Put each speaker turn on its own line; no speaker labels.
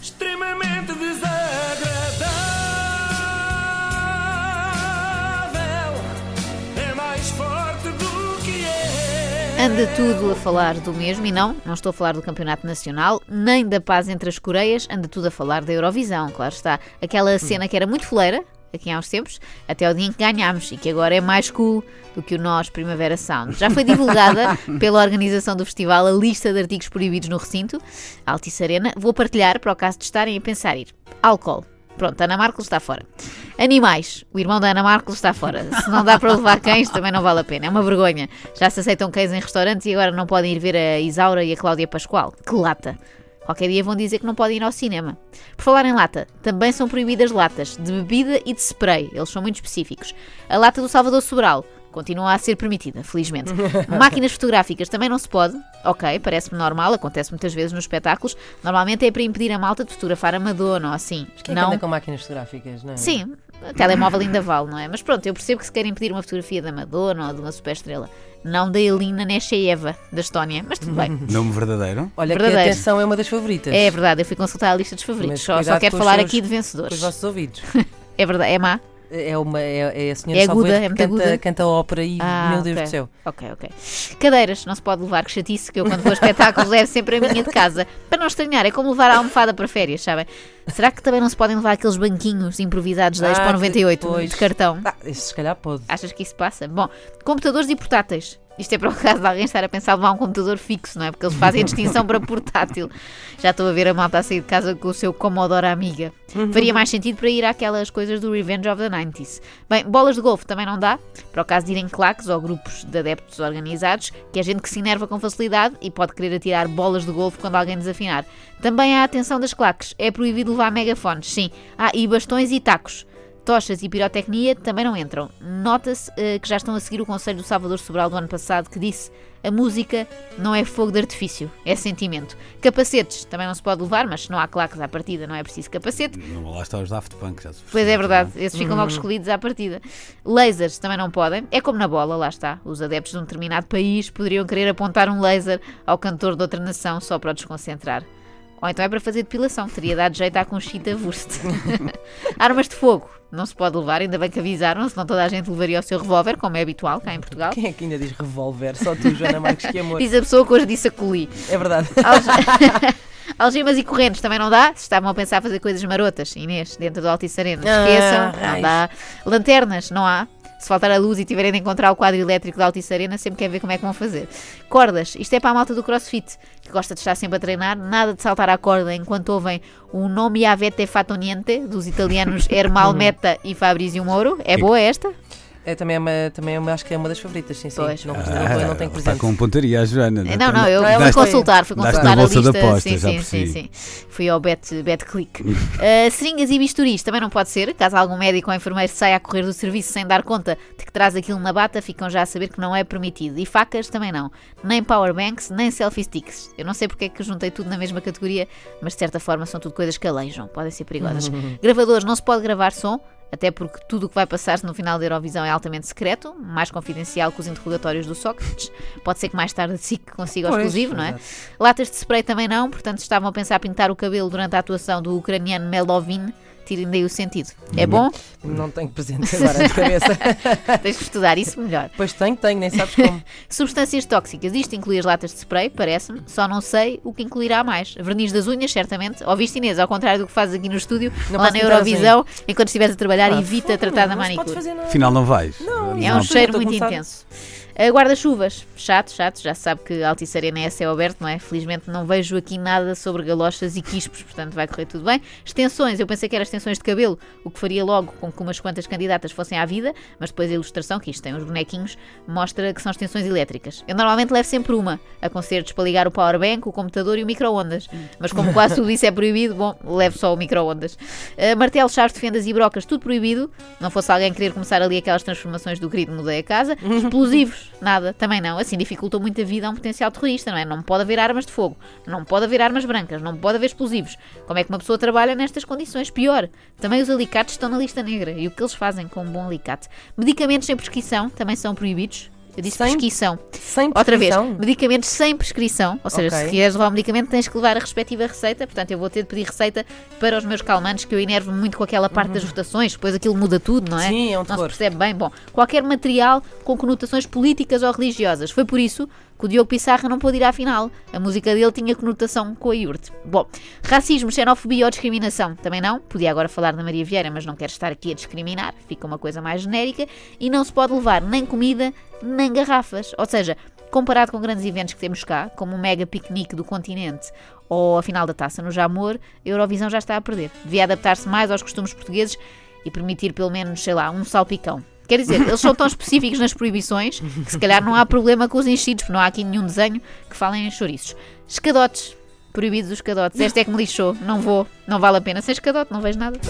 extremamente desagradável. É mais forte do que é.
Anda tudo a falar do mesmo, e não, não estou a falar do Campeonato Nacional, nem da paz entre as Coreias, anda tudo a falar da Eurovisão, claro está. Aquela cena que era muito foleira, aqui há uns tempos, até ao dia em que ganhámos, e que agora é mais cool do que o nós Primavera Sound. Já foi divulgada pela organização do festival a lista de artigos proibidos no recinto, Altice Arena. Vou partilhar para o caso de estarem a pensar ir. Álcool. Pronto, Ana Marcos está fora. Animais. O irmão da Ana Marcos está fora. Se não dá para levar cães, também não vale a pena. É uma vergonha. Já se aceitam cães em restaurantes e agora não podem ir ver a Isaura e a Cláudia Pascoal. Que lata. Qualquer dia vão dizer que não podem ir ao cinema. Por falar em lata, também são proibidas latas de bebida e de spray. Eles são muito específicos. A lata do Salvador Sobral continua a ser permitida, felizmente. Máquinas fotográficas também não se pode. Ok, parece-me normal, acontece muitas vezes nos espetáculos. Normalmente é para impedir a malta de fotografar a Madonna ou assim.
Quem é que
não.
anda com máquinas fotográficas, não é?
Sim, telemóvel ainda vale, não é? Mas pronto, eu percebo que se querem pedir uma fotografia da Madonna ou de uma superestrela, não da Elina Neshaeva, da Estónia, mas tudo bem.
Nome verdadeiro?
Olha que
Verdadeiro.
a atenção é uma das favoritas.
É verdade, eu fui consultar a lista dos favoritos,
Mas
só, só quero
os
falar
seus-
aqui de
Com os
vencedores.
vossos ouvidos.
É verdade, é má?
É, uma, é, é a senhora
É aguda, é
que
muito
canta, canta ópera e,
Ah,
meu Deus
ok.
do céu.
Ok, ok. Cadeiras, não se pode levar, que chatice, que eu quando vou a espetáculos levo sempre a minha de casa. Para não estranhar, é como levar a almofada para férias, sabem? Será que também não se podem levar aqueles banquinhos improvisados da
Ah,
Expo
que-
98,
pois.
de cartão?
Ah, se calhar pode.
Achas que isso passa? Bom, computadores e portáteis. Isto é para o caso de alguém estar a pensar em levar um computador fixo, não é? Porque eles fazem a distinção para portátil. Já estou a ver a malta a sair de casa com o seu Commodore Amiga. Faria mais sentido para ir àquelas coisas do Revenge of the 90s. Bem, bolas de golfe também não dá, para o caso de irem claques ou grupos de adeptos organizados, que é gente que se enerva com facilidade e pode querer atirar bolas de golfe quando alguém desafinar. Também há a atenção das claques, é proibido levar megafones, sim. Ah, e bastões e tacos. Tochas e pirotecnia também não entram. Nota-se eh, que já estão a seguir o conselho do Salvador Sobral do ano passado que disse a música não é fogo de artifício, é sentimento. Capacetes também não se pode levar, mas se não há claques à partida não é preciso capacete.
Não, lá está os Daft Punk, já se
Pois é verdade,
não
esses ficam logo escolhidos à partida. Lasers também não podem, é como na bola, lá está. Os adeptos de um determinado país poderiam querer apontar um laser ao cantor de outra nação só para o desconcentrar. Ou então é para fazer depilação, teria dado jeito à Conchita Wurst. Armas de fogo não se pode levar, ainda bem que avisaram, senão toda a gente levaria o seu revólver, como é habitual cá em Portugal.
Quem é que ainda diz revólver? Só tu, Joana Marques, que amor.
Diz a pessoa que hoje disse a coli.
É verdade.
Alge- Algemas e correntes também não dá. Se estavam a pensar fazer coisas marotas, Inês, dentro do Altice Arena, esqueçam,
Ah,
não dá. Lanternas, não há. Se faltar a luz e tiverem de encontrar o quadro elétrico da Altice Arena, sempre quer ver como é que vão fazer. Cordas, isto é para a malta do crossfit, que gosta de estar sempre a treinar, nada de saltar à corda enquanto ouvem o nome avete fatto niente dos italianos Ermal Meta e Fabrizio Moro. É boa esta?
É, também, é uma, também é uma, acho que é uma das favoritas, sim, sim.
Pois.
Não,
Ah,
não, não tenho
está
presente.
com pontaria a Joana.
Não, não, eu
Não, ela
fui
foi-
consultar, fui
Daste
consultar a lista. sim,
já
sim, sim,
percebi.
sim. Fui ao Bet, bet Click. Uh, seringas e bisturis também não pode ser. Caso algum médico ou enfermeiro saia a correr do serviço sem dar conta de que traz aquilo na bata, ficam já a saber que não é permitido. E facas também não. Nem powerbanks, nem selfie sticks. Eu não sei porque é que juntei tudo na mesma categoria, mas de certa forma são tudo coisas que aleijam, podem ser perigosas. Gravadores, não se pode gravar som. Até porque tudo o que vai passar-se no final da Eurovisão é altamente secreto, mais confidencial que os interrogatórios do Sócrates. Pode ser que mais tarde SIC consiga o exclusivo, não é? Latas de spray também não, portanto estavam a pensar a pintar o cabelo durante a atuação do ucraniano Melovin. Tirem daí o sentido. É bom?
Não tenho presente agora de cabeça.
Tens que estudar isso melhor.
pois tenho, tenho, nem sabes como.
Substâncias tóxicas. Isto inclui as latas de spray, parece-me. Só não sei o que incluirá mais. Verniz das unhas, certamente. Ouviste, Inês, ao contrário do que fazes aqui no estúdio,
Não
lá na Eurovisão, enquanto estiveres a trabalhar,
Ah,
evita tratar da manicure.
Afinal, não vais.
Não,
É
Não,
um cheiro muito intenso. Uh, Guarda-chuvas, chato, chato, já sabe que Altice Arena é céu aberto, não é? Felizmente não vejo aqui nada sobre galochas e quispos, portanto vai correr tudo bem. Extensões, eu pensei que eram extensões de cabelo, o que faria logo com que umas quantas candidatas fossem à vida, mas depois a ilustração, que isto tem uns bonequinhos, mostra que são extensões elétricas. Eu normalmente levo sempre uma, a concertos para ligar o powerbank, o computador e o micro-ondas, mas como quase tudo isso é proibido, bom, levo só o micro-ondas. Uh, martelo, chaves de fendas e brocas, tudo proibido, não fosse alguém querer começar ali aquelas transformações do querido mudei a casa. Explosivos, nada, também não. Assim dificultam muito a vida a um potencial terrorista, não é? Não pode haver armas de fogo, não pode haver armas brancas, não pode haver explosivos. Como é que uma pessoa trabalha nestas condições? Pior, também os alicates estão na lista negra. E o que eles fazem com um bom alicate? Medicamentos sem prescrição também são proibidos. Eu disse
Sem
prescrição.
Sem
Outra vez,
prescrição?
medicamentos sem prescrição, ou seja,
Ok.
se queres levar um medicamento tens que levar a respectiva receita, portanto eu vou ter de pedir receita para os meus calmantes, que eu enervo muito com aquela parte das votações, depois aquilo muda tudo, não é?
Uhum. Sim, é um
Não se
terror.
percebe bem. Bom, qualquer material com conotações políticas ou religiosas. Foi por isso que o Diogo Pissarra não pôde ir à final. A música dele tinha conotação com a iurte. Bom, racismo, xenofobia ou discriminação? Também não. Podia agora falar da Maria Vieira, mas não quero estar aqui a discriminar. Fica uma coisa mais genérica. E não se pode levar nem comida, nem garrafas. Ou seja, comparado com grandes eventos que temos cá, como o mega piquenique do continente ou a final da taça no Jamor, a Eurovisão já está a perder. Devia adaptar-se mais aos costumes portugueses e permitir pelo menos, sei lá, um salpicão. Quer dizer, eles são tão específicos nas proibições que se calhar não há problema com os enchidos, porque não há aqui nenhum desenho que falem em chouriços. Escadotes. Proibidos os escadotes. Esta é que me lixou. Não vou. Não vale a pena. Sem escadote, não vejo nada.